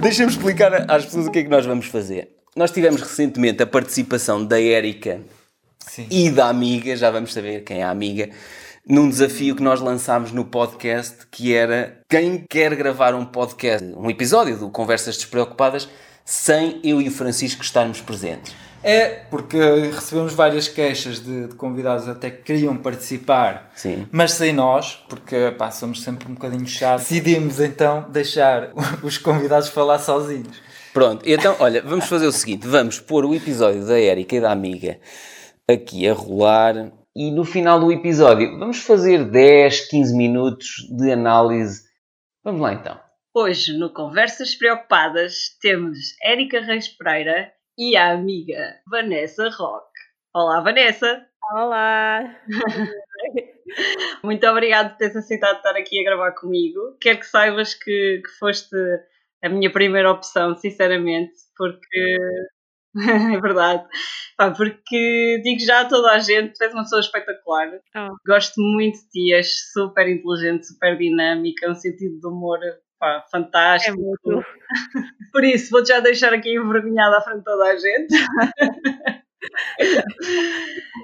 Deixa-me explicar às pessoas o que é que nós vamos fazer. Nós tivemos recentemente a participação da Érica e da amiga, já vamos saber quem é a amiga, num desafio que nós lançámos no podcast, que era quem quer gravar um podcast, um episódio do Conversas Despreocupadas, sem eu e o Francisco estarmos presentes. É, porque recebemos várias queixas de, de convidados até que queriam participar, Sim. mas sem nós, porque pá, somos sempre um bocadinho chatos. Decidimos então deixar os convidados falar sozinhos. Pronto, então, olha, vamos fazer o seguinte: vamos pôr o episódio da Érica e da amiga aqui a rolar e no final do episódio vamos fazer 10, 15 minutos de análise. Vamos lá então. Hoje, no Conversas Preocupadas, temos Érica Reis Pereira e a amiga Vanessa Roque. Olá, Vanessa! Olá! Muito obrigada por teres aceitado estar aqui a gravar comigo. Quero que saibas que, que foste a minha primeira opção, sinceramente, porque é verdade. Pá, porque digo já a toda a gente, tu és uma pessoa espetacular. Oh. Gosto muito de ti, és super inteligente, super dinâmica, um sentido de humor pá, É fantástico. muito. Por isso, vou-te já deixar aqui envergonhada à frente de toda a gente.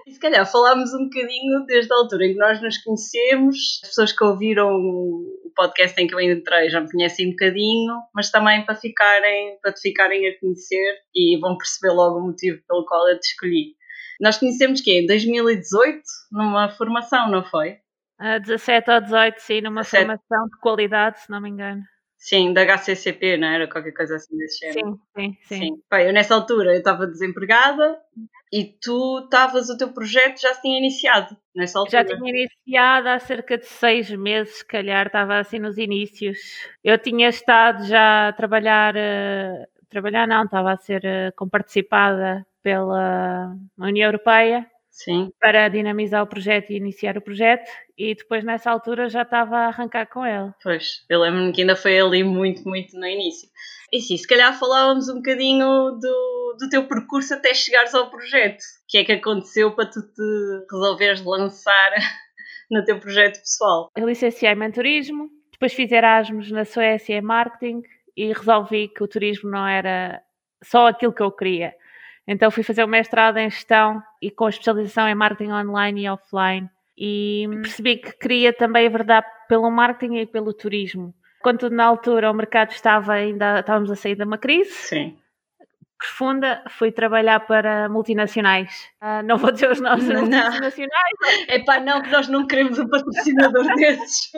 e se calhar falámos um bocadinho desde a altura em que nós nos conhecemos. As pessoas que ouviram o podcast em que eu entrei já me conhecem um bocadinho, mas também para, ficarem, para te ficarem a conhecer e vão perceber logo o motivo pelo qual eu te escolhi. Nós conhecemos que em 2018, numa formação, não foi? A 17 ou 18, sim, numa 17. formação de qualidade, se não me engano. Sim, da HCCP, não era? Qualquer coisa assim desse género. Sim, sim, sim. Sim. Eu nessa altura eu estava desempregada e tu estavas, o teu projeto já se tinha iniciado nessa altura. Já tinha iniciado há cerca de seis meses, se calhar, estava assim nos inícios. Eu tinha estado já a trabalhar, eh, trabalhar não, estava a ser eh, comparticipada pela União Europeia Sim, para dinamizar o projeto e iniciar o projeto e depois nessa altura já estava a arrancar com ele. pois. Eu lembro-me que ainda foi ali muito, muito no início. E sim, se calhar falávamos um bocadinho do, do teu percurso até chegares ao projeto. O que é que aconteceu para tu te resolveres lançar no teu projeto pessoal? Eu licenciei-me em turismo, depois fiz Erasmus na Suécia em marketing e resolvi que o turismo não era só aquilo que eu queria. Então fui fazer o mestrado em gestão e com especialização em marketing online e offline. E percebi que queria também verdade pelo marketing e pelo turismo. Quando na altura o mercado estava ainda, estávamos a sair de uma crise Sim. profunda, fui trabalhar para multinacionais. Ah, não vou dizer os nomes Não. multinacionais, É pá, não, que nós não queremos um patrocinador desses.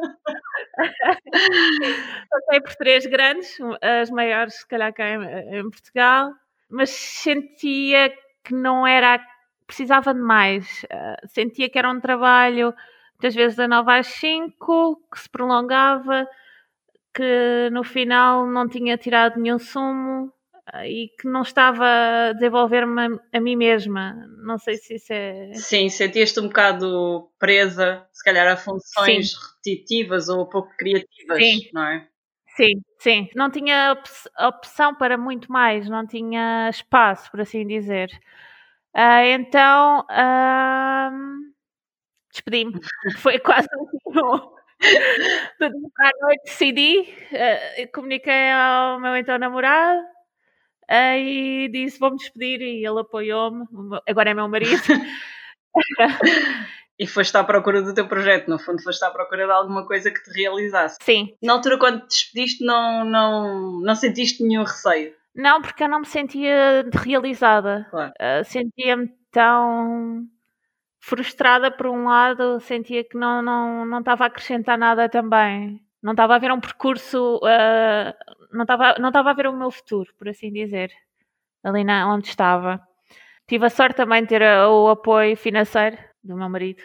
Passei por três grandes, as maiores, se calhar, cá em, em Portugal, mas sentia que não era. precisava de mais. Ah, sentia que era um trabalho, muitas vezes da 9 às 5, que se prolongava, que no final não tinha tirado nenhum sumo ah, e que não estava a desenvolver-me a, a mim mesma. Não sei se isso é. Sim, sentias-te um bocado presa, se calhar, a funções repetitivas ou pouco criativas, Sim. não é? Sim, sim. Não tinha op- opção para muito mais, não tinha espaço, por assim dizer. Ah, então, ahm, despedi-me. Foi quase um- do dia para a noite decidi, ah, comuniquei ao meu então namorado ah, e disse, vou-me despedir e ele apoiou-me. Agora é meu marido. E foste à procura do teu projeto, no fundo, foste à procura de alguma coisa que te realizasse. Sim. Na altura, quando te despediste, não, não, não sentiste nenhum receio. Não, porque eu não me sentia realizada. Claro. Uh, sentia-me tão frustrada por um lado, sentia que não, não, não estava a acrescentar nada também. Não estava a ver um percurso, uh, não, estava, não estava a ver o meu futuro, por assim dizer, ali na, onde estava. Tive a sorte também de ter uh, o apoio financeiro do meu marido,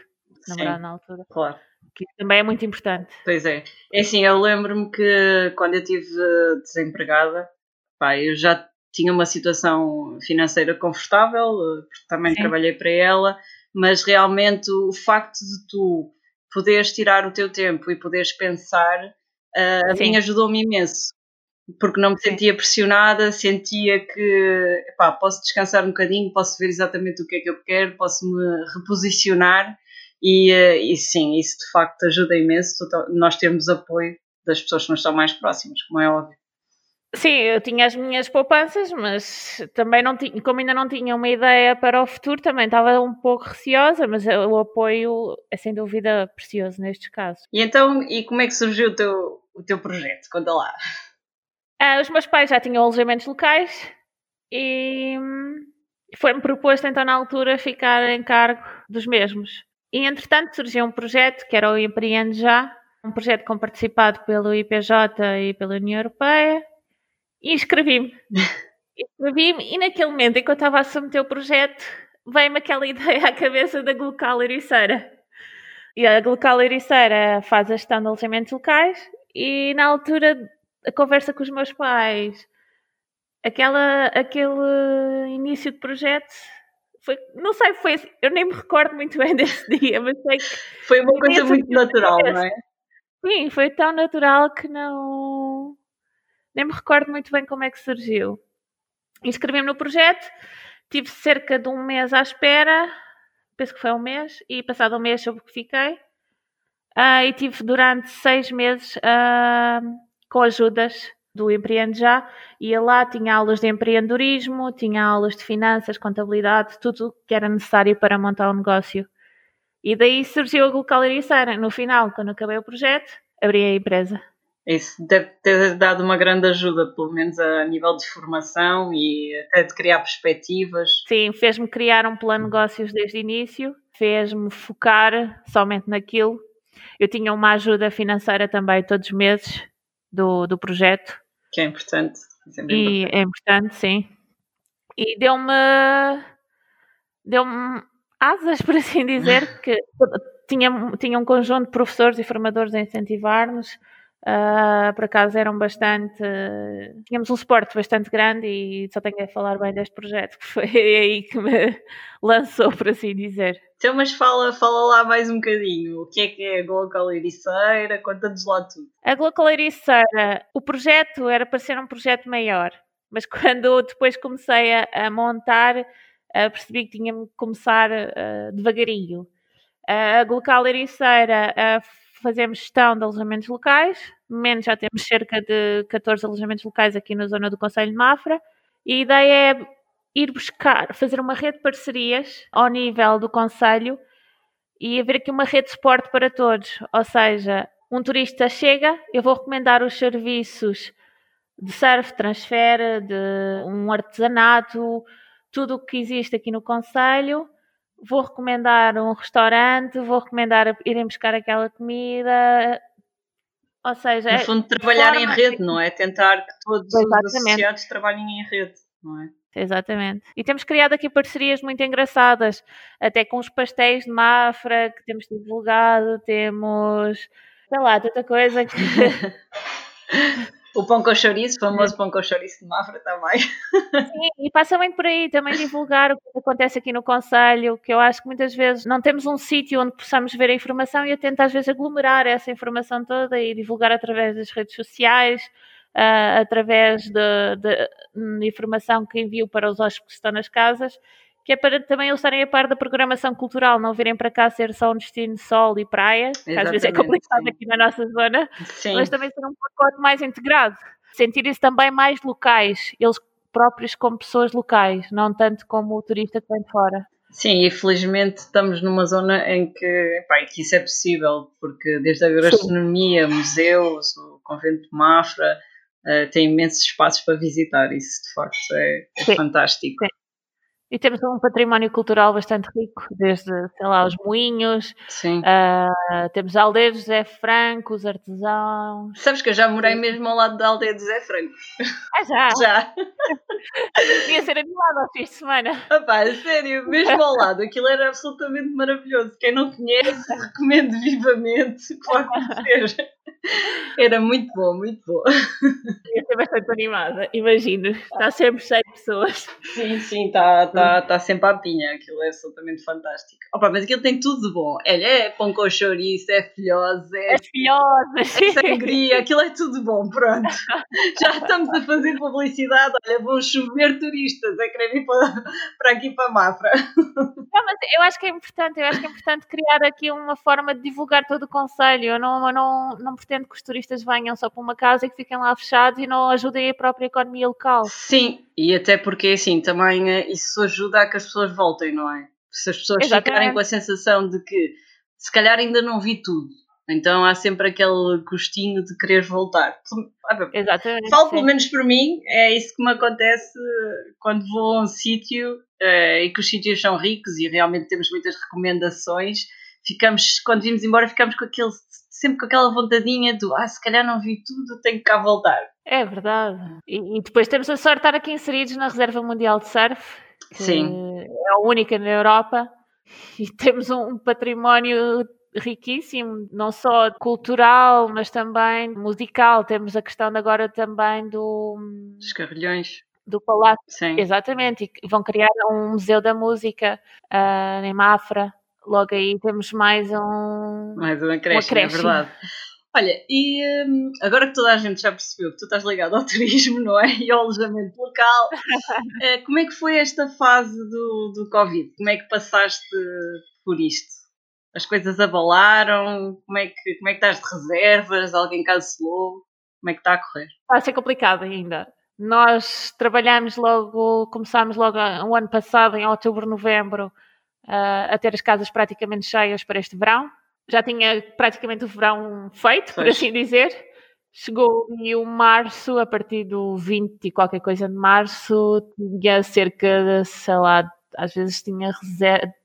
namorado na altura, claro. que também é muito importante. Pois é. É assim, eu lembro-me que quando eu estive eh, desempregada, pá, eu já tinha uma situação financeira confortável, eh, porque também Sim. trabalhei para ela, mas realmente o facto de tu poderes tirar o teu tempo e poderes pensar, eh, a mim ajudou-me imenso. Porque não me sentia pressionada, sentia que epá, posso descansar um bocadinho, posso ver exatamente o que é que eu quero, posso me reposicionar e, eh, e sim, isso de facto ajuda imenso. Nós temos apoio das pessoas que nos estão mais próximas, como é óbvio. Sim, eu tinha as minhas poupanças, mas também não tinha, como ainda não tinha uma ideia para o futuro, também estava um pouco receosa, mas o apoio é sem dúvida precioso nestes casos. E então, e como é que surgiu o teu, o teu projeto? Conta lá. Ah, os meus pais já tinham alojamentos locais e foi-me proposto então na altura ficar em cargo dos mesmos. E entretanto surgiu um projeto que era o Empreende Já, um projeto com participado pelo IPJ e pela União Europeia, e inscrevi-me. inscrevi-me e naquele momento, enquanto estava a submeter o projeto, veio-me aquela ideia à cabeça da Glocal Ericeira. E a Glocal Ericeira faz a gestão de alojamentos locais e na altura a conversa com os meus pais, aquela, aquele início de projeto foi, não sei, foi, eu nem me recordo muito bem desse dia, mas sei que foi uma coisa muito natural, não é? Sim, foi tão natural que não nem me recordo muito bem como é que surgiu. Inscrevi-me no projeto, tive cerca de um mês à espera, penso que foi um mês, e passado um mês soube que fiquei. Uh, e tive durante seis meses uh, com ajudas do Empreende Já. Ia lá, tinha aulas de empreendedorismo, tinha aulas de finanças, contabilidade, tudo que era necessário para montar um negócio. E daí surgiu a Glocal Ericeira. No final, quando acabei o projeto, abri a empresa. Isso deve ter dado uma grande ajuda, pelo menos a nível de formação e até de criar perspectivas. Sim, fez-me criar um plano de negócios desde o início, fez-me focar somente naquilo. Eu tinha uma ajuda financeira também todos os meses do, do projeto. Que é importante. É e importante. é importante, sim. E deu-me deu-me asas, por assim dizer, que tinha, tinha um conjunto de professores e formadores a incentivar-nos Uh, por acaso eram bastante. Tínhamos um suporte bastante grande e só tenho a falar bem deste projeto, que foi aí que me lançou, por assim dizer. Então, mas fala, fala lá mais um bocadinho. O que é que é a Glocal Ericeira? Conta-nos lá tudo. A Glocal Ericeira, o projeto era para ser um projeto maior, mas quando depois comecei a, a montar, uh, percebi que tinha-me que começar uh, devagarinho. a Glocal Ericeira fazemos gestão de alojamentos locais, menos já temos cerca de 14 alojamentos locais aqui na zona do Conselho de Mafra, e a ideia é ir buscar, fazer uma rede de parcerias ao nível do Conselho e haver aqui uma rede de suporte para todos, ou seja, um turista chega, eu vou recomendar os serviços de surf, transfer, de um artesanato, tudo o que existe aqui no Conselho, vou recomendar um restaurante, vou recomendar irem buscar aquela comida. Ou seja, no é fundo, trabalhar forma... em rede, não é? Tentar que todos Exatamente. os associados trabalhem em rede, não é? Exatamente. E temos criado aqui parcerias muito engraçadas, até com os pastéis de Mafra que temos divulgado, temos, sei lá, tanta coisa que. O pão com chouriço, o famoso pão com chouriço de Mafra também. Sim, e passa bem por aí também divulgar o que acontece aqui no Conselho, que eu acho que muitas vezes não temos um sítio onde possamos ver a informação e eu tento às vezes aglomerar essa informação toda e divulgar através das redes sociais, uh, através de, de, de, informação que envio para os hóspedes que estão nas casas que é para também eles estarem a par da programação cultural, não virem para cá ser só um destino de sol e praia, que às vezes é complicado sim. aqui na nossa zona, sim. mas também ser um pacote mais integrado. Sentirem-se também mais locais, eles próprios como pessoas locais, não tanto como o turista que vem de fora. Sim, e felizmente estamos numa zona em que, epá, que isso é possível, porque desde a gastronomia, museus, o convento de Mafra, uh, tem imensos espaços para visitar, isso de facto é, é fantástico. Sim. E temos um património cultural bastante rico, desde, sei lá, os moinhos, uh, temos a aldeia de José Franco, os artesãos. Sabes que eu já morei mesmo ao lado da aldeia de José Franco. Ah, já? Já. Ser animado ao fim de semana. Opá, sério, mesmo ao lado, aquilo era absolutamente maravilhoso. Quem não conhece, recomendo vivamente vá conhecer. Era muito bom, muito bom. Devia ser bastante animada, imagino. Está sempre cheio de pessoas. Sim, sim, está. Tá está tá sempre à pinha, aquilo é absolutamente fantástico. Opa, mas aquilo tem tudo de bom. É, é pão com chouriço, é filhosa, é, é filhosa, é sangria, aquilo é tudo bom, pronto. Já estamos a fazer publicidade, olha, vão chover turistas a querer vir para, para aqui para Mafra. Não, mas eu acho que é importante, eu acho que é importante criar aqui uma forma de divulgar todo o conselho. Eu não, eu não, não, pretende que os turistas venham só para uma casa e que fiquem lá fechados e não ajudem a própria economia local. Sim, e até porque assim também eh, isso ajuda a que as pessoas voltem, não é? Se as pessoas Exatamente. ficarem com a sensação de que se calhar ainda não vi tudo, então há sempre aquele gostinho de querer voltar. Exatamente. Falo pelo menos por mim, é isso que me acontece quando vou a um sítio uh, e que os sítios são ricos e realmente temos muitas recomendações. Ficamos, quando vimos embora, ficamos com aquele, sempre com aquela vontadinha do ah, se calhar não vi tudo, tenho que cá voltar. É verdade. E, e depois temos a sorte de estar aqui inseridos na Reserva Mundial de Surf, Sim. é a única na Europa, e temos um património riquíssimo, não só cultural, mas também musical. Temos a questão agora também do. Dos carrilhões. Do Palácio. Sim. Exatamente, e vão criar um Museu da Música uh, em Mafra. Logo aí temos mais um. Mais um acréscimo, é verdade. Olha, e hum, agora que toda a gente já percebeu que tu estás ligado ao turismo, não é? E ao alojamento local, uh, como é que foi esta fase do, do Covid? Como é que passaste por isto? As coisas abalaram? Como é que, como é que estás de reservas? Alguém cancelou? Como é que está a correr? Está a ser complicado ainda. Nós trabalhamos logo, começámos logo o ano passado, em outubro, novembro, uh, a ter as casas praticamente cheias para este verão. Já tinha praticamente o verão feito, por assim dizer. Chegou e o março, a partir do 20 e qualquer coisa de março, tinha cerca de, sei lá, às vezes tinha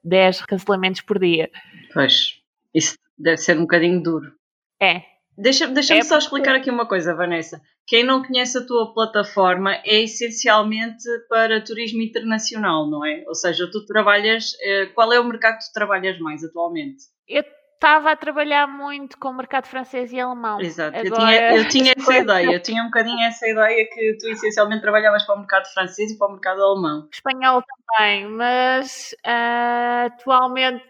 10 cancelamentos por dia. Pois, isso deve ser um bocadinho duro. É. Deixa-me deixa É só porque- explicar aqui uma coisa, Vanessa. Quem não conhece a tua plataforma é essencialmente para turismo internacional, não é? Ou seja, tu trabalhas. eh, Qual é o mercado que tu trabalhas mais atualmente? Eu estava a trabalhar muito com o mercado francês e alemão. Exato, eu Agora- tinha, eu tinha essa ideia, eu tinha um bocadinho essa ideia que tu essencialmente trabalhavas para o mercado francês e para o mercado alemão. espanhol também, mas ah, atualmente,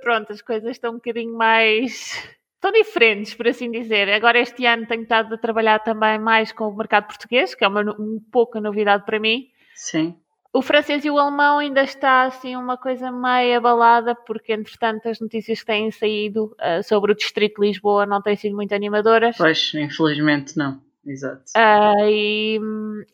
pronto, as coisas estão um bocadinho mais. Estão diferentes, por assim dizer. Agora, este ano, tenho estado a trabalhar também mais com o mercado português, que é uma, um pouco novidade para mim. Sim. O francês e o alemão ainda está assim uma coisa meio abalada, porque entretanto as notícias que têm saído ah, sobre o Distrito de Lisboa não têm sido muito animadoras. Pois, infelizmente não. Exato. Ah, e,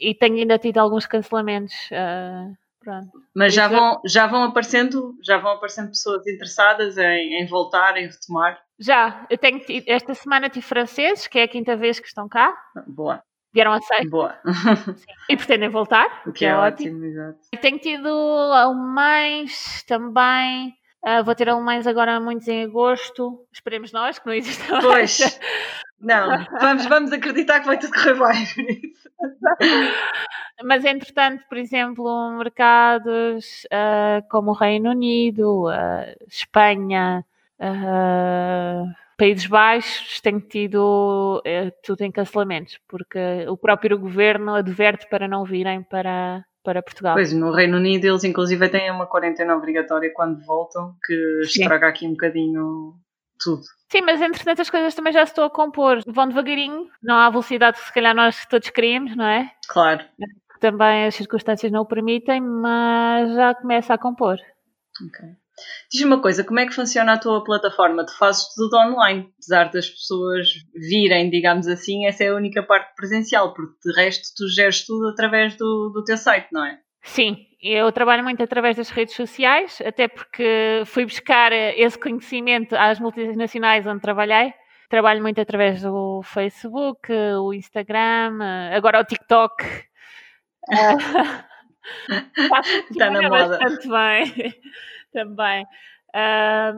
e tenho ainda tido alguns cancelamentos. ah, pronto. Mas já Isso- vão, já vão aparecendo, já vão aparecendo pessoas interessadas em, em voltar, em retomar. Já, eu tenho tido- esta semana tive franceses, que é a quinta vez que estão cá, Boa, vieram a seis boa. e pretendem voltar, O que é, ótimo. exato. E tenho tido alemães também. ah, vou ter alemães agora muitos em agosto. Esperemos nós que não exista mais. Pois, não, vamos, vamos acreditar que vai tudo correr bem. Mas entretanto, por exemplo, mercados ah, como o Reino Unido, ah, Espanha, ah, Países Baixos, tenho tido eh, tudo em cancelamentos, porque o próprio governo adverte para não virem para, para Portugal. Pois, no Reino Unido eles inclusive têm uma quarentena obrigatória quando voltam, que Sim. estraga aqui um bocadinho tudo. Sim, mas entretanto as coisas também já se estão a compor. Vão devagarinho, não há velocidade que se calhar nós todos queríamos, não é? Claro. Também as circunstâncias não o permitem, mas já começa a compor. Ok. Diz-me uma coisa, como é que funciona a tua plataforma? Tu fazes tudo online, apesar das pessoas virem, digamos assim, essa é a única parte presencial, porque de resto tu geres tudo através do, do teu site, não é? Sim, eu trabalho muito através das redes sociais, até porque fui buscar eh, esse conhecimento às multinacionais onde trabalhei. Trabalho muito através do Facebook, o Instagram, eh, agora o TikTok. Está na moda. bastante bem também.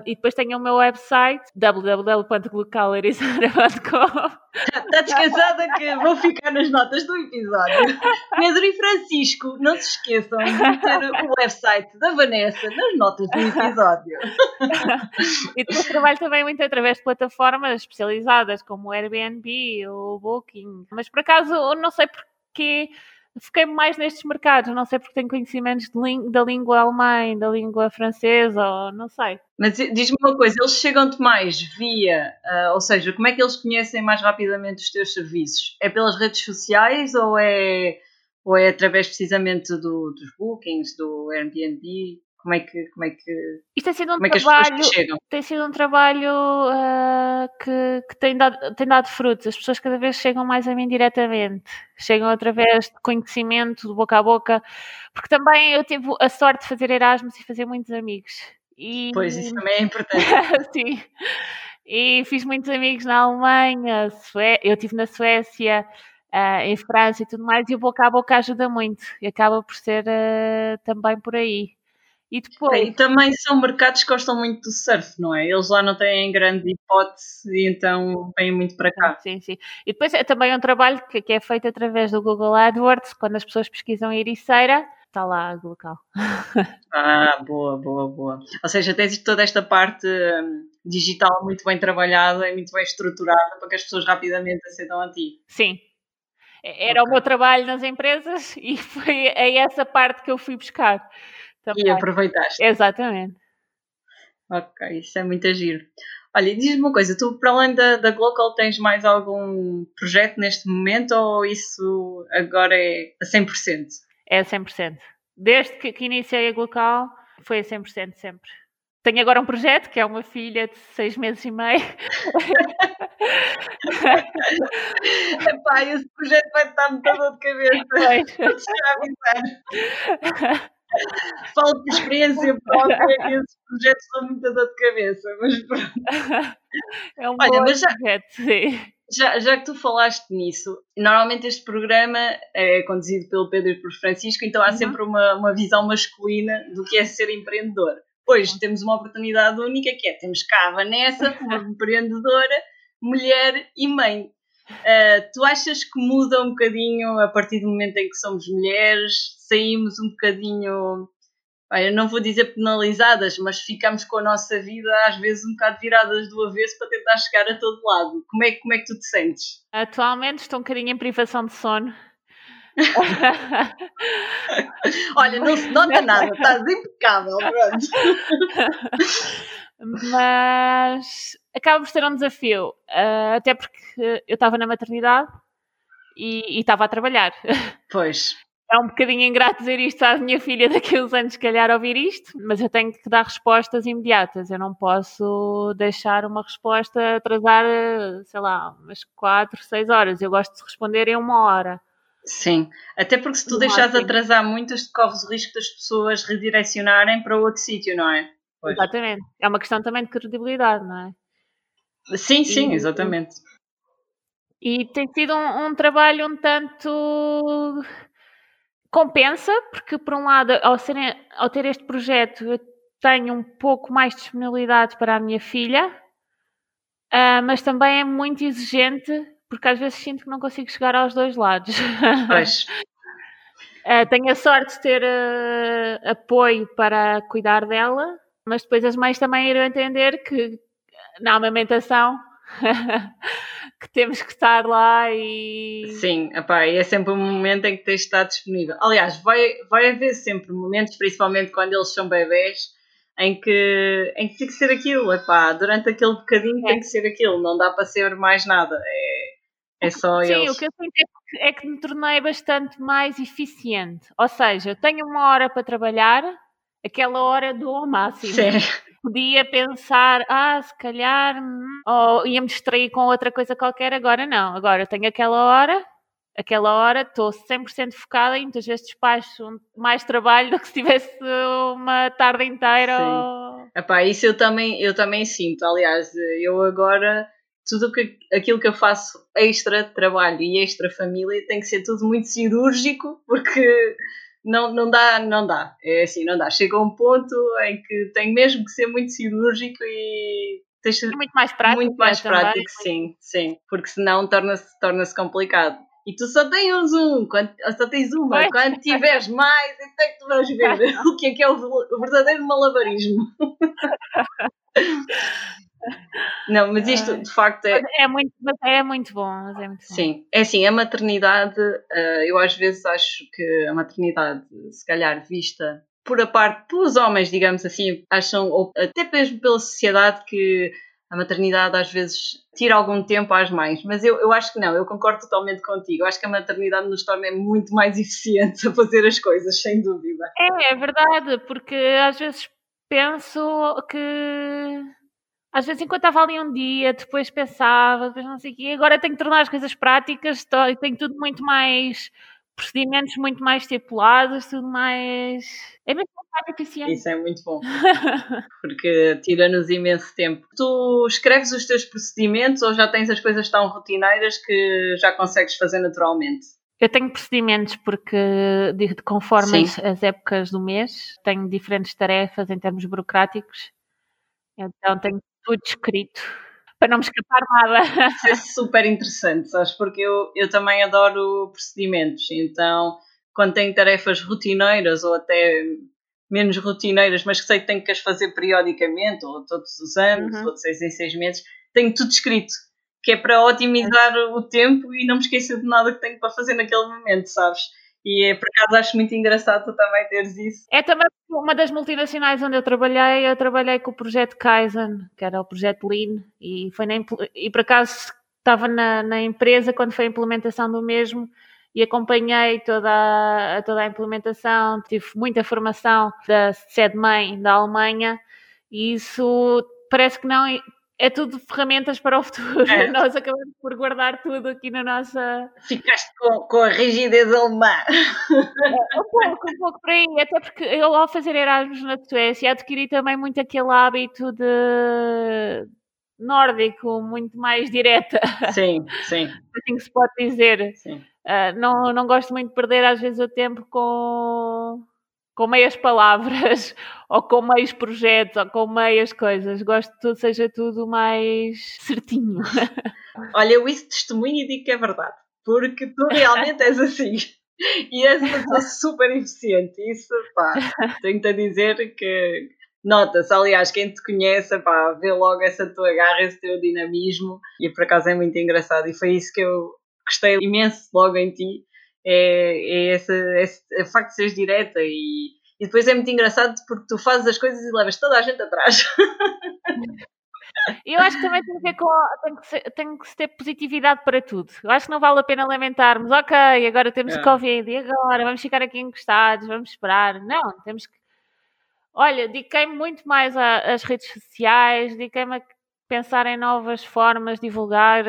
E depois tenho o meu website www.glocalerizada.com Está descansada que vou ficar nas notas do episódio. Pedro e Francisco, não se esqueçam de meter o website da Vanessa nas notas do episódio. E depois trabalho também muito através de plataformas especializadas como o Airbnb ou o Booking. Mas por acaso, eu não sei porque fiquei mais nestes mercados. Não sei porque tenho conhecimentos da língua alemã, da língua francesa, ou não sei. Mas diz-me uma coisa, eles chegam-te mais via, ah, ou seja, como é que eles conhecem mais rapidamente os teus serviços? É pelas redes sociais ou é, ou é através precisamente do- dos bookings, do Airbnb? Como é que, como é que, Isto tem sido um como é trabalho, chegam? tem sido um trabalho ah, que, que tem, dado, tem dado frutos. As pessoas cada vez chegam mais a mim diretamente, chegam através de conhecimento, de boca a boca, porque também eu tive a sorte de fazer Erasmus e fazer muitos amigos. E, Pois, isso também é importante. Sim. E fiz muitos amigos na Alemanha, Sué... eu estive na Suécia, ah, em França e tudo mais, e o boca a boca ajuda muito, e acaba por ser ah, também por aí. E depois, E também são mercados que gostam muito do surf, não é? Eles lá não têm grande hipótese e então vêm muito para cá. sim, sim. E depois é também um trabalho que, que é feito através do Google AdWords, quando as pessoas pesquisam Ericeira, está lá o local. Ah, boa, boa, boa. Ou seja, tens toda esta parte hum, digital muito bem trabalhada e muito bem estruturada para que as pessoas rapidamente acedam a ti. Sim. Era o meu trabalho nas empresas e foi a essa parte que eu fui buscar. E Também. aproveitaste. Exatamente. Ok, isso é muito giro. Olha, diz-me uma coisa, tu para além da, da Glocal tens mais algum projeto neste momento ou isso agora é a 100%? É a 100%. Desde que, que iniciei a Glocal, foi a 100% sempre. Tenho agora um projeto que é uma filha de seis meses e meio. Epá, esse projeto vai estar muita dor de cabeça. Pois. Vou-te já avisar. Falo por experiência própria esses projetos são muita dor de cabeça, mas pronto. É um Olha, bom já- projeto, sim. Já, já que tu falaste nisso, normalmente este programa é conduzido pelo Pedro e por Francisco, então há Uhum. sempre uma, uma visão masculina do que é ser empreendedor. Hoje temos uma oportunidade única que é, temos cá a Vanessa, uma empreendedora, mulher e mãe. Ah, tu achas que muda um bocadinho a partir do momento em que somos mulheres, saímos um bocadinho, olha, não vou dizer penalizadas, mas ficamos com a nossa vida às vezes um bocado viradas do avesso para tentar chegar a todo lado. Como é, que- como é que tu te sentes? Atualmente estou um bocadinho em privação de sono. Olha, não se nota nada, estás impecável, pronto. Mas acaba por ser um desafio, ah, até porque eu estava na maternidade e e estava a trabalhar. Pois, É um bocadinho ingrato dizer isto à minha filha daqui a uns anos, se calhar, ouvir isto, mas eu tenho que dar respostas imediatas. Eu não posso deixar uma resposta atrasar, sei lá, umas 4, 6 horas. Eu gosto de responder em uma hora. sim. Até porque se tu deixares atrasar muito, corres o risco das pessoas redirecionarem para outro sítio, não é? Pois. Exatamente. É uma questão também de credibilidade, não é? Sim, sim, E- exatamente. E tem sido um, um trabalho um tanto compensa, porque por um lado, ao, serem- ao ter este projeto, eu tenho um pouco mais de disponibilidade para a minha filha, ah, mas também é muito exigente, porque às vezes sinto que não consigo chegar aos dois lados. Pois, Ah, tenho a sorte de ter ah, apoio para cuidar dela, mas depois as mães também irão entender que na amamentação que temos que estar lá e sim, epá, e é sempre um momento em que tens de estar disponível. Aliás, vai, vai haver sempre momentos, principalmente quando eles são bebés, em que, em que tem que ser aquilo, epá, durante aquele bocadinho É. tem que ser aquilo, não dá para ser mais nada, é, é só Sim, eles. o que eu sinto é que, é que me tornei bastante mais eficiente. Ou seja, eu tenho uma hora para trabalhar, aquela hora dou ao máximo. Sim. Podia pensar, ah, se calhar, hum, ou ia-me distrair com outra coisa qualquer, agora não. Agora eu tenho aquela hora, aquela hora estou 100% focada e muitas vezes despacho mais trabalho do que se tivesse uma tarde inteira. Sim. Ou... Epá, isso eu também, eu também sinto. Aliás, eu agora, tudo que, aquilo que eu faço extra trabalho e extra família tem que ser tudo muito cirúrgico porque não, não dá, não dá. É assim, não dá. Chega a um ponto em que tem mesmo que ser muito cirúrgico e tens É muito mais prático. muito mais também. prático, sim, sim. Porque senão torna-se torna complicado. E tu só tens um, quando, só tens uma. Pois. Quando tiveres mais, então é que tu vais ver o que é que é o verdadeiro malabarismo. Não, mas isto de facto é. É muito, é muito bom. Mas é muito bom. Sim, é assim, a maternidade, eh, eu às vezes acho que a maternidade, se calhar vista por a parte, pelos homens, digamos assim, acham, ou até mesmo pela sociedade, que a maternidade às vezes tira algum tempo às mães, mas eu, eu acho que não, eu concordo totalmente contigo. Eu acho que a maternidade nos torna muito mais eficientes a fazer as coisas, sem dúvida. É, é verdade, porque às vezes penso que. Às vezes, enquanto estava ali um dia, depois pensava, depois não sei o quê, agora tenho que tornar as coisas práticas, tenho tudo muito mais procedimentos muito mais estipulados, tudo mais. É muito mais eficiente. Isso é muito bom. Porque tira-nos imenso tempo. Tu escreves os teus procedimentos ou já tens as coisas tão rotineiras que já consegues fazer naturalmente? Eu tenho procedimentos porque, conforme as, as, épocas do mês, tenho diferentes tarefas em termos burocráticos. Então tenho tudo escrito para não me escapar nada. Isso é super interessante, sabes? Porque eu, eu também adoro procedimentos, então quando tenho tarefas rotineiras ou até menos rotineiras, mas que sei que tenho que as fazer periodicamente, ou todos os anos, uhum. ou de seis em seis meses, tenho tudo escrito, que é para otimizar o tempo e não me esquecer de nada que tenho para fazer naquele momento, sabes? E é, por acaso acho muito engraçado tu também teres isso. É também uma das multinacionais onde eu trabalhei, eu trabalhei com o projeto Kaizen, que era o projeto Lean, e, foi na, e por acaso estava na, na empresa quando foi a implementação do mesmo e acompanhei toda a, toda a implementação, tive muita formação da sede mãe da Alemanha e isso parece que não é tudo ferramentas para o futuro. É. Nós acabamos por guardar tudo aqui na nossa. Ficaste com, com a rigidez alemã. É, um pouco, um pouco por aí. Até porque eu, ao fazer Erasmus na Suécia, adquiri também muito aquele hábito de nórdico, muito mais direta. Sim, sim. Assim que se pode dizer. Sim. Uh, não, não gosto muito de perder às vezes o tempo com com meias palavras, ou com meios projetos, ou com meias coisas. Gosto que tudo seja tudo mais certinho. Olha, eu isso testemunho e digo que é verdade, porque tu realmente és assim. E és uma pessoa super eficiente. Isso, pá, tenho-te a dizer que nota-se. Aliás, quem te conhece, pá, vê logo essa tua garra, esse teu dinamismo. E por acaso é muito engraçado. E foi isso que eu gostei imenso logo em ti é, é esse, esse é o facto de seres direta e, e depois é muito engraçado porque tu fazes as coisas e levas toda a gente atrás. Eu acho que também tem, que, com, tem, que ser, tem que ter positividade para tudo. Eu acho que não vale a pena lamentarmos, ok, agora temos é. Covid, e agora vamos ficar aqui encostados, vamos esperar. Não, temos que. Olha, dediquei-me muito mais às redes sociais, dediquei-me a pensar em novas formas divulgar.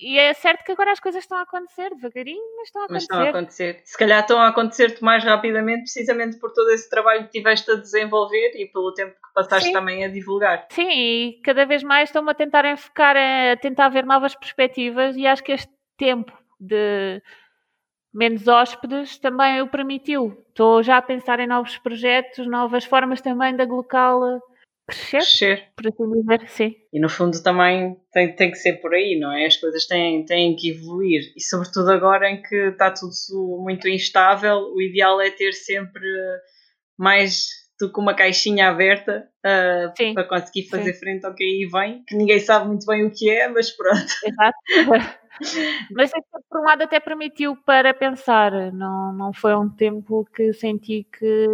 E é certo que agora as coisas estão a acontecer devagarinho, mas estão a acontecer. Mas estão a acontecer. Se calhar estão a acontecer-te mais rapidamente, precisamente por todo esse trabalho que tiveste a desenvolver e pelo tempo que passaste Sim. também a divulgar. Sim, e cada vez mais estou-me a tentar enfocar, a tentar ver novas perspectivas e acho que este tempo de menos hóspedes também o permitiu. Estou já a pensar em novos projetos, novas formas também de local crescer, crescer. por assim dizer, sim. E no fundo também tem, tem que ser por aí, não é? As coisas têm, têm que evoluir. E sobretudo agora em que está tudo muito instável, o ideal é ter sempre mais do que uma caixinha aberta uh, para conseguir fazer sim. frente ao que aí vem, que ninguém sabe muito bem o que é, mas pronto. Exato. mas por um lado até permitiu para pensar, não, não foi um tempo que senti que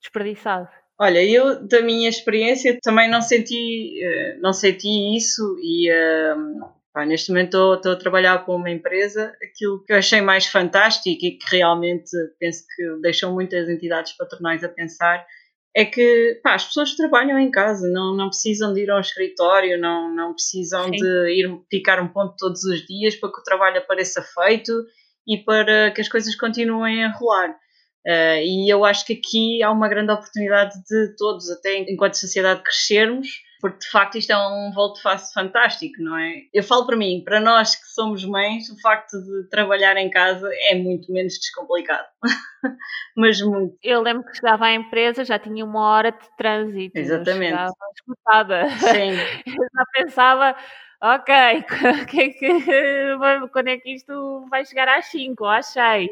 desperdiçado. Olha, eu da minha experiência também não senti, eh, não senti isso e um, pá, neste momento estou a trabalhar com uma empresa. Aquilo que eu achei mais fantástico e que realmente penso que deixam muitas entidades patronais a pensar é que pá, as pessoas trabalham em casa, não, não precisam de ir ao escritório, não, não precisam Sim. de ir picar um ponto todos os dias para que o trabalho apareça feito e para que as coisas continuem a rolar. Uh, e eu acho que aqui há uma grande oportunidade de todos, até enquanto sociedade, crescermos, porque de facto isto é um volto face fantástico, não é? Eu falo para mim, para nós que somos mães, o facto de trabalhar em casa é muito menos descomplicado. Mas muito. Eu lembro que chegava à empresa, já tinha uma hora de trânsito. Exatamente. Estava esgotada. Sim. Eu já pensava, ok, quando é que isto vai chegar às 5 ou às 6?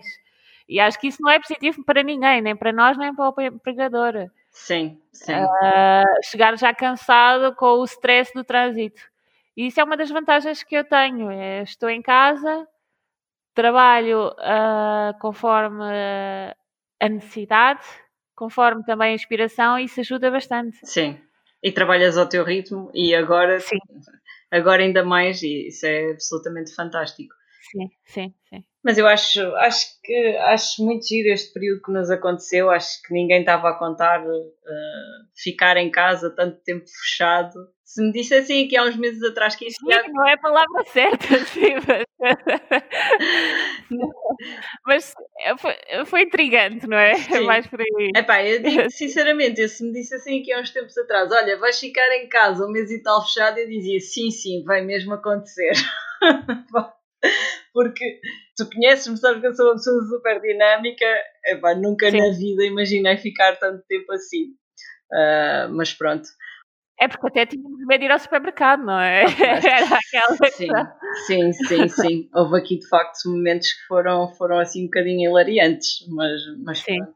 E acho que isso não é positivo para ninguém, nem para nós, nem para o empregador. Sim, sim. Uh, chegar já cansado com o stress do trânsito. E isso é uma das vantagens que eu tenho. É, estou em casa, trabalho uh, conforme a necessidade, conforme também a inspiração, e isso ajuda bastante. Sim. e trabalhas ao teu ritmo e agora, Sim. agora ainda mais e isso é absolutamente fantástico. Sim, sim, sim. Mas eu acho, acho que acho muito giro este período que nos aconteceu. Acho que ninguém estava a contar uh, ficar em casa tanto tempo fechado. Se me dissessem aqui há uns meses atrás que isso ia... não é a palavra certa, sim, mas, mas foi, foi, intrigante, não é? Sim. Mais por aí. Epá, eu digo sinceramente, eu, se me dissessem aqui há uns tempos atrás, olha, vais ficar em casa um mês e tal fechado, eu dizia sim, sim, vai mesmo acontecer. Porque tu conheces-me, sabes que eu sou uma pessoa super dinâmica, Epá, nunca Sim. na vida imaginei ficar tanto tempo assim. Uh, mas pronto. É porque até tínhamos medo de ir ao supermercado, não é? Era aquela sim, sim, sim, sim. Houve aqui de facto momentos que foram, foram assim um bocadinho hilariantes, mas, mas sim. pronto.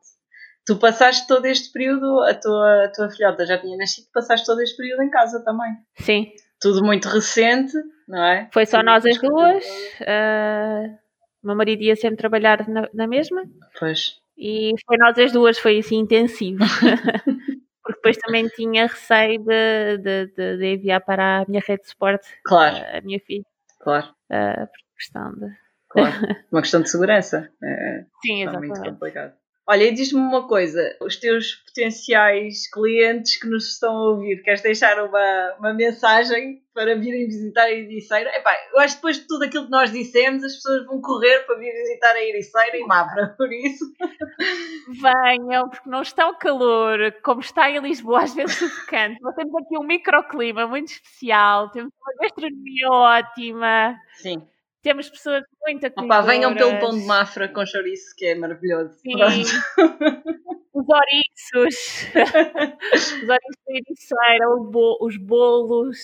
Tu passaste todo este período, a tua, a tua filhota já tinha nascido, passaste todo este período em casa também. Sim. Tudo muito recente, não é? Foi só nós as duas. Uh, o meu marido ia sempre trabalhar na, na mesma. Pois. E foi nós as duas, foi assim intensivo. Porque depois também tinha receio de, de, de, de, enviar para a minha rede de suporte claro. a minha filha. Claro. Uh, por questão de. Claro. Uma questão de segurança. É, Sim, exatamente. muito complicado. Olha, e diz-me uma coisa: os teus potenciais clientes que nos estão a ouvir, queres deixar uma, uma mensagem para virem visitar a Ericeira? Epá, eu acho que depois de tudo aquilo que nós dissemos, as pessoas vão correr para vir visitar a Ericeira e Mafra, por isso. Venham, porque não está o calor, como está em Lisboa, às vezes sufocante. Nós temos aqui um microclima muito especial, temos uma gastronomia ótima. Sim temos pessoas muito acolhedoras. Opa, venham pelo pão de Mafra com chouriço, que é maravilhoso. Sim. os ouriços. os ouriços da Ericeira, os bolos.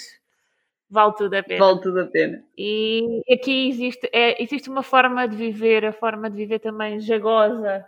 Vale tudo a pena. Vale tudo a pena. E aqui existe, é, existe uma forma de viver, a forma de viver também jagosa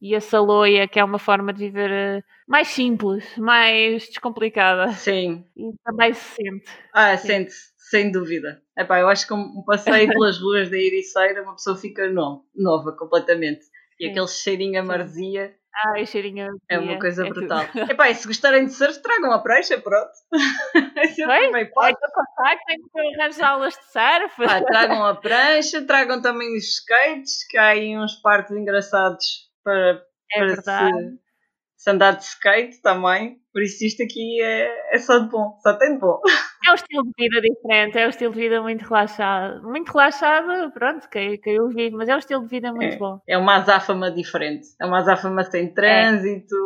e a saloia, que é uma forma de viver eh, mais simples, mais descomplicada. Sim. E também se sente. Ah, sente-se sem dúvida. Epá, eu acho que um passeio pelas ruas da Ericeira, uma pessoa fica no, nova completamente. E Sim. aquele cheirinho a marzia. Ah, o cheirinho a marzia. É uma coisa é brutal. Tudo. Epá, e se gostarem de surf, tragam a prancha, pronto. é sempre meio pode. É que arranjar aulas de surf. Ah, tragam a prancha, tragam também os skates, que há aí uns parques engraçados para, é para se, se andar de skate também. Por isso isto aqui é, é só de bom, só tem de bom. É um estilo de vida diferente, é um estilo de vida muito relaxado. Muito relaxado, pronto, que, que eu vivo, mas é um estilo de vida muito é, bom. É uma azáfama diferente, é uma azáfama sem trânsito,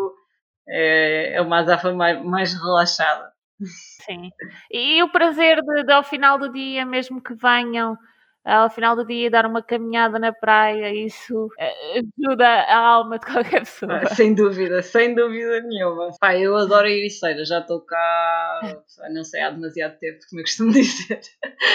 é, é uma azáfama mais, mais relaxada. Sim. E o prazer de, de, ao final do dia, mesmo que venham ao final do dia dar uma caminhada na praia, isso eh, ajuda a alma de qualquer pessoa. Ah, sem dúvida, sem dúvida nenhuma. Pá, eu adoro a Ericeira, já estou cá, não sei, há demasiado tempo, como eu costumo dizer.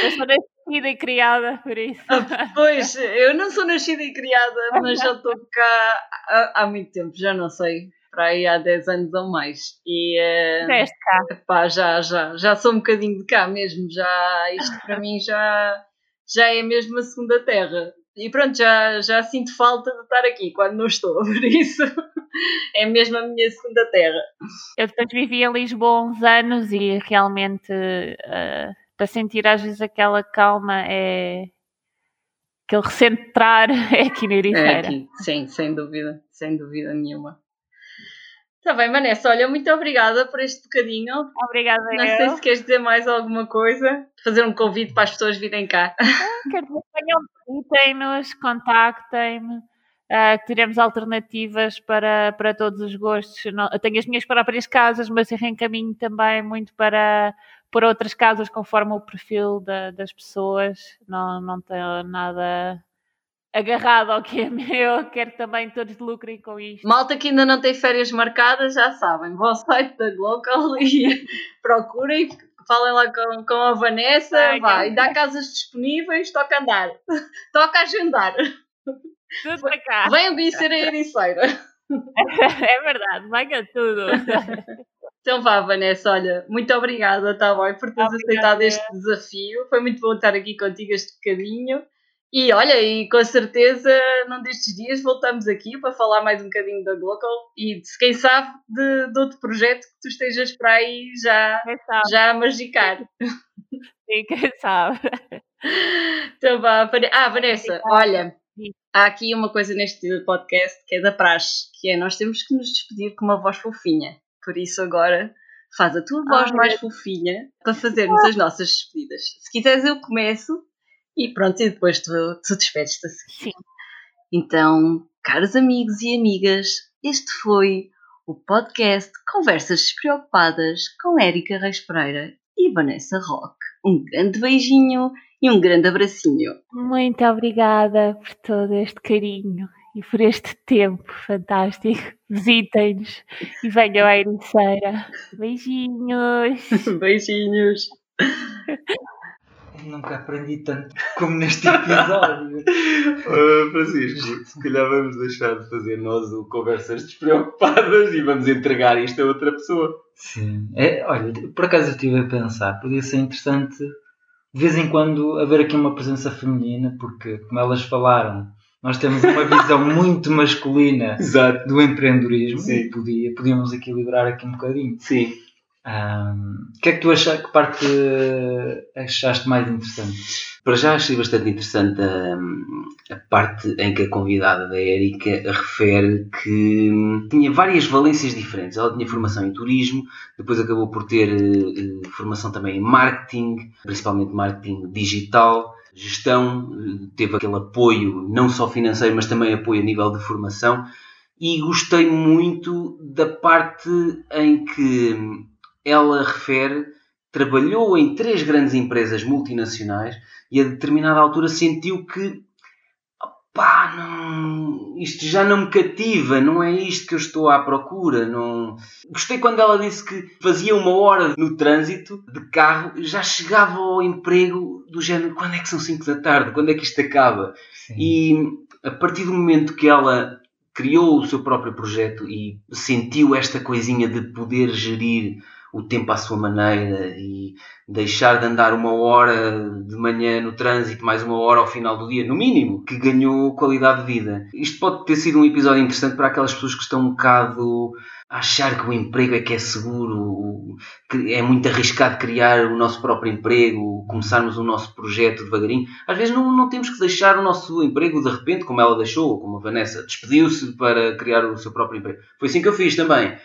Eu sou nascida e criada, por isso. Ah, pois, eu não sou nascida e criada, mas já estou cá há, há muito tempo, já não sei para aí há 10 anos ou mais. E uh, cá. Pá, já, já, já sou um bocadinho de cá mesmo. Já, isto para mim já, já é mesmo a segunda terra. E pronto, já, já sinto falta de estar aqui quando não estou, por isso é mesmo a minha segunda terra. Eu depois vivi em Lisboa uns anos e realmente uh, para sentir às vezes aquela calma é aquele recentrar é aqui na Ericeira. É aqui, sim, sem dúvida, sem dúvida nenhuma. Está bem, Vanessa, olha, muito obrigada por este bocadinho. Obrigada, Não eu. sei se queres dizer mais alguma coisa, fazer um convite para as pessoas virem cá. Ah, quero dizer, visitem-nos, contactem-me, uh, teremos alternativas para, para todos os gostos. Não, eu tenho as minhas próprias casas, mas eu reencaminho também muito para, para outras casas conforme o perfil da, das pessoas. Não, não tenho nada agarrado ao que é meu, quero que também todos lucrem com isto. Malta que ainda não tem férias marcadas, já sabem, vão ao site da Glocal e procurem, falem lá com, com a Vanessa, Ai, vai, ainda há casas disponíveis, toca andar, toca agendar. Tudo para cá. Venham conhecer a Ericeira. É verdade, venha tudo. Então vá, Vanessa, olha, muito obrigada, tá bem, por teres aceitado este desafio. Foi muito bom estar aqui contigo este bocadinho. E olha, e com certeza num destes dias voltamos aqui para falar mais um bocadinho da Glocal e de, quem sabe de, de outro projeto que tu estejas para aí já, já a magicar. Sim, quem sabe. Então vá, ah, Vanessa, olha, há aqui uma coisa neste podcast que é da praxe, que é nós temos que nos despedir com uma voz fofinha. Por isso agora faz a tua voz mais fofinha para fazermos as nossas despedidas. Se quiseres eu começo e pronto, e depois tu, tu despedes-te assim. Sim. Então, caros amigos e amigas, este foi o podcast Conversas Despreocupadas com Érica Reis Pereira e Vanessa Roque. Um grande beijinho e um grande abracinho. Muito obrigada por todo este carinho e por este tempo fantástico. Visitem-nos e venham à Ericeira. Beijinhos. Beijinhos. Nunca aprendi tanto como neste episódio. uh, Francisco, se calhar vamos deixar de fazer nós o conversas despreocupadas e vamos entregar isto a outra pessoa. Sim. É, olha, por acaso eu estive a pensar, podia ser interessante de vez em quando haver aqui uma presença feminina, porque, como elas falaram, nós temos uma visão muito masculina Exato. do empreendedorismo Sim. e podia, podíamos equilibrar aqui um bocadinho. Sim. O que é que tu achaste, que parte achaste mais interessante? Para já achei bastante interessante a, a parte em que a convidada da Érica refere que tinha várias valências diferentes. Ela tinha formação em turismo, depois acabou por ter uh, formação também em marketing, principalmente marketing digital, gestão, teve aquele apoio não só financeiro, mas também apoio a nível de formação. E gostei muito da parte em que ela refere, trabalhou em três grandes empresas multinacionais e a determinada altura sentiu que pá, não, isto já não me cativa, não é isto que eu estou à procura. Não... Gostei quando ela disse que fazia uma hora no trânsito de carro, já chegava ao emprego do género, quando é que são 5 da tarde, quando é que isto acaba? Sim. E a partir do momento que ela criou o seu próprio projeto e sentiu esta coisinha de poder gerir o tempo à sua maneira e deixar de andar uma hora de manhã no trânsito, mais uma hora ao final do dia, no mínimo, que ganhou qualidade de vida. Isto pode ter sido um episódio interessante para aquelas pessoas que estão um bocado a achar que o emprego é que é seguro, que é muito arriscado criar o nosso próprio emprego, começarmos o nosso projeto devagarinho. Às vezes não, não temos que deixar o nosso emprego de repente, como ela deixou, como a Vanessa despediu-se para criar o seu próprio emprego. Foi assim que eu fiz também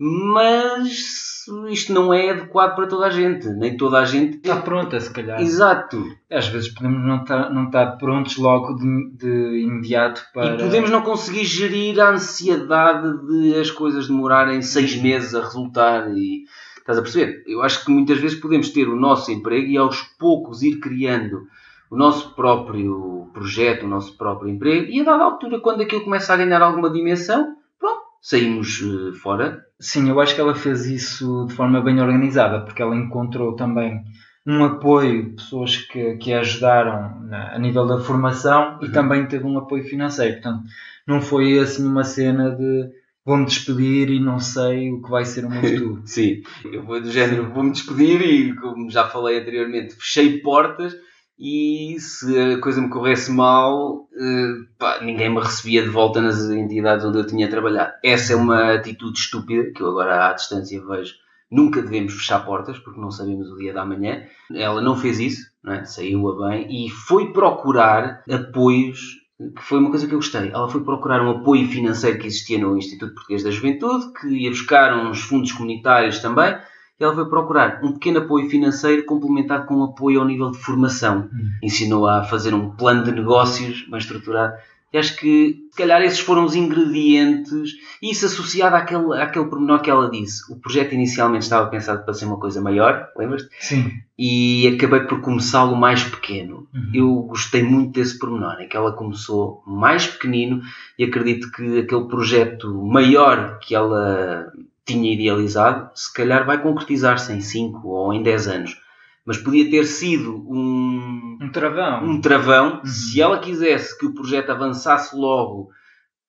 mas isto não é adequado para toda a gente. Nem toda a gente está pronta, se calhar. Exato. Às vezes podemos não estar, não estar prontos logo de, de imediato para. E podemos não conseguir gerir a ansiedade de as coisas demorarem seis meses a resultar e. Estás a perceber? Eu acho que muitas vezes podemos ter o nosso emprego e aos poucos ir criando o nosso próprio projeto, o nosso próprio emprego, e a dada altura, quando aquilo começa a ganhar alguma dimensão, pronto, saímos uh, fora Sim, eu acho que ela fez isso de forma bem organizada, porque ela encontrou também um apoio de pessoas que, que a ajudaram na, a nível da formação e uhum. também teve um apoio financeiro. Portanto, não foi assim uma cena de vou-me despedir e não sei o que vai ser o meu futuro. Sim, eu vou do género, vou-me despedir e, como já falei anteriormente, fechei portas e se a coisa me corresse mal, eh, pá, ninguém me recebia de volta nas entidades onde eu tinha trabalhado. Essa é uma atitude estúpida que eu agora à distância vejo. Nunca devemos fechar portas porque não sabemos o dia da manhã. Ela não fez isso, não é? saiu a bem e foi procurar apoios que foi uma coisa que eu gostei. Ela foi procurar um apoio financeiro que existia no Instituto Português da Juventude, que ia buscar uns fundos comunitários também, ela foi procurar um pequeno apoio financeiro complementado com um apoio ao nível de formação. Hum. Ensinou a fazer um plano de negócios bem estruturado. E acho que, se calhar, esses foram os ingredientes. E isso associado àquele, àquele pormenor que ela disse. O projeto inicialmente estava pensado para ser uma coisa maior, lembras-te? Sim. E acabei por começá-lo mais pequeno. Uhum. Eu gostei muito desse pormenor, em que ela começou mais pequenino e acredito que aquele projeto maior que ela tinha idealizado, se calhar vai concretizar-se em 5 ou em 10 anos. Mas podia ter sido um, um travão. Um travão. Uhum. Se ela quisesse que o projeto avançasse logo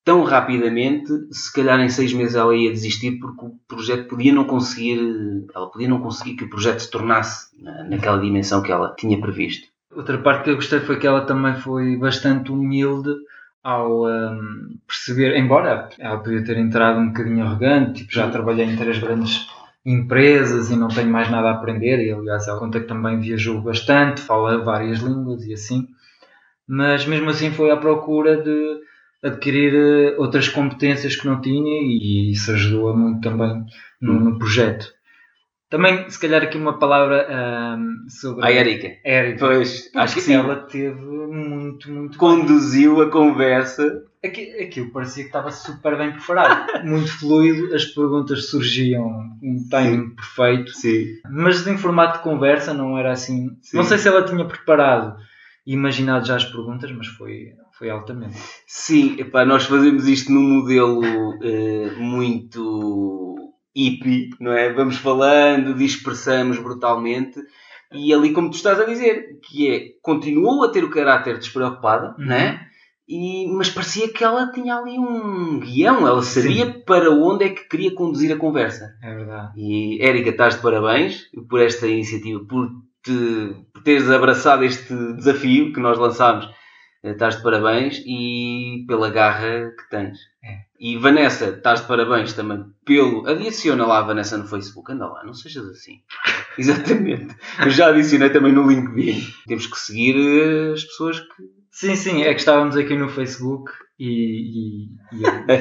tão rapidamente, se calhar em seis meses ela ia desistir porque o projeto podia não conseguir, ela podia não conseguir que o projeto se tornasse naquela dimensão que ela tinha previsto. Outra parte que eu gostei foi que ela também foi bastante humilde ao um, perceber, embora ela podia ter entrado um bocadinho arrogante, tipo, já trabalhei em três grandes empresas e não tenho mais nada a aprender, e aliás ela conta que também viajou bastante, fala várias línguas e assim, mas mesmo assim foi à procura de adquirir eh, outras competências que não tinha e isso ajudou muito também no, no projeto. Também, se calhar, aqui uma palavra um, sobre. A Erika. Erika. Pois, acho que sim. Ela teve muito, muito. Conduziu bem. a conversa. Aquilo, aquilo parecia que estava super bem preparado. muito fluido, as perguntas surgiam um timing sim. perfeito. Sim. Mas em formato de conversa não era assim. Sim. Não sei se ela tinha preparado e imaginado já as perguntas, mas foi, foi altamente. Sim, epá, nós fazemos isto num modelo uh, muito hippie, não é? Vamos falando, dispersamos brutalmente. E ali, como tu estás a dizer, que é, continuou a ter o caráter despreocupada, uhum. não é? E, mas parecia que ela tinha ali um guião, ela sabia Sim. para onde é que queria conduzir a conversa. É verdade. E Érica, estás de parabéns por esta iniciativa, por, te, por teres abraçado este desafio que nós lançámos. Eh, estás de parabéns e pela garra que tens. É. E Vanessa, estás de parabéns também pelo. Adiciona lá a Vanessa no Facebook, anda lá, não sejas assim. Exatamente. Eu já adicionei também no LinkedIn. Temos que seguir eh, as pessoas que. Sim, sim, é que estávamos aqui no Facebook e, e,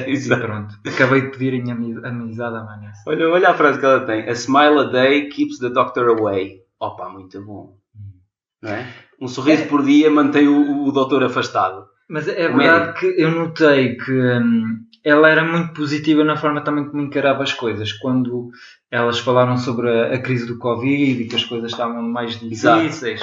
e, e pronto. Acabei de pedir em amizade à Vanessa. Olha, olha a frase que ela tem: A smile a day keeps the doctor away. Opa, muito bom. Hum. Não é? Um sorriso é. por dia mantém o, o doutor afastado. Mas é verdade médico. que eu notei que. Hum, ela era muito positiva na forma também como encarava as coisas. Quando elas falaram sobre a, a crise do Covid e que as coisas estavam mais difíceis,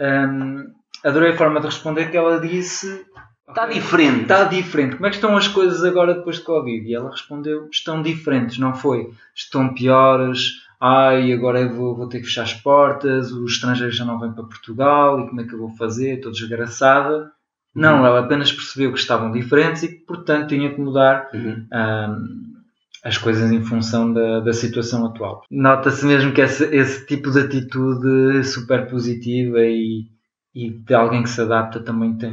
um, adorei a forma de responder que ela disse. Está diferente. Está diferente. Como é que estão as coisas agora depois de Covid? E ela respondeu: estão diferentes, não foi? Estão piores. Ai, agora eu vou, vou ter que fechar as portas, os estrangeiros já não vêm para Portugal e como é que eu vou fazer? Estou desgraçada. Não, uhum. ela apenas percebeu que estavam diferentes e que, portanto, tinha que mudar uhum. um, as coisas em função da, da situação atual. Nota-se mesmo que esse, esse, tipo de atitude super positiva e, e de alguém que se adapta também tem,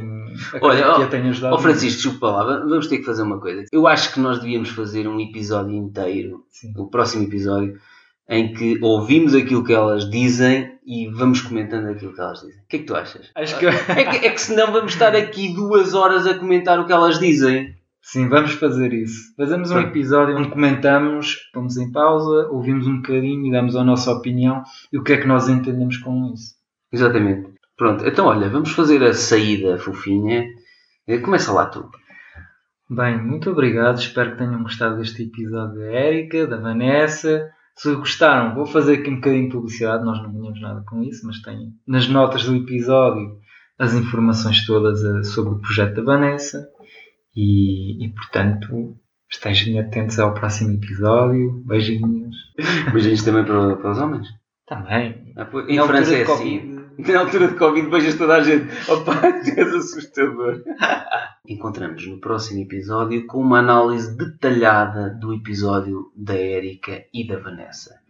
Olha, que a tem ajudado. Ó Francisco, desculpa lá, vamos ter que fazer uma coisa. Eu acho que nós devíamos fazer um episódio inteiro, Sim. o próximo episódio, em que ouvimos aquilo que elas dizem e vamos comentando aquilo que elas dizem. O que é que tu achas? Acho que... é, que, é que senão vamos estar aqui duas horas a comentar o que elas dizem. Sim, vamos fazer isso. Fazemos um episódio onde comentamos, vamos em pausa, ouvimos um bocadinho e damos a nossa opinião e o que é que nós entendemos com isso. Exatamente. Pronto, então olha, vamos fazer a saída fofinha. Eh, começa lá tu. Bem, muito obrigado. Espero que tenham gostado deste episódio da Érica, da Vanessa se gostaram, vou fazer aqui um bocadinho de publicidade, nós não ganhamos nada com isso, mas tenho nas notas do episódio as informações todas eh, sobre o projeto da Vanessa e, e portanto estejam atentos ao próximo episódio. Beijinhos. Beijinhos também para, para os homens? Também. Ah, em França é assim. Na altura de Covid beijas toda a gente. Opa, és assustador. Encontramos no próximo episódio com uma análise detalhada do episódio da Érica e da Vanessa.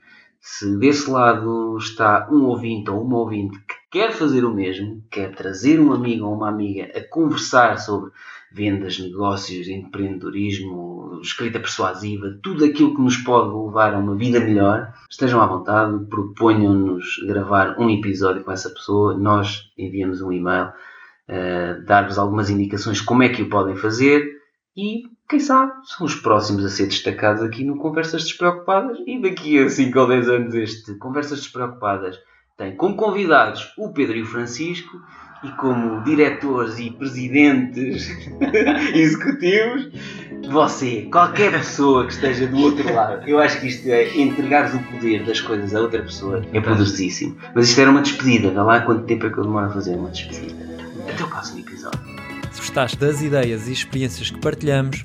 Se desse lado está um ouvinte ou uma ouvinte que quer fazer o mesmo, quer trazer um amigo ou uma amiga a conversar sobre vendas, negócios, empreendedorismo, escrita persuasiva, tudo aquilo que nos pode levar a uma vida melhor, estejam à vontade, proponham-nos gravar um episódio com essa pessoa, nós enviamos um e-mail, uh, dar-vos algumas indicações como é que o podem fazer e, quem sabe, são os próximos a ser destacados aqui no Conversas Despreocupadas e daqui a 5 ou 10 anos este Conversas Despreocupadas tem como convidados o Pedro e o Francisco e como diretores e presidentes executivos, você, qualquer pessoa que esteja do outro lado, eu acho que isto é entregar o poder das coisas a outra pessoa é poderosíssimo. Mas isto era uma despedida, vê lá quanto tempo é que eu demoro a fazer uma despedida. Até o próximo episódio. Se gostaste das ideias e experiências que partilhamos,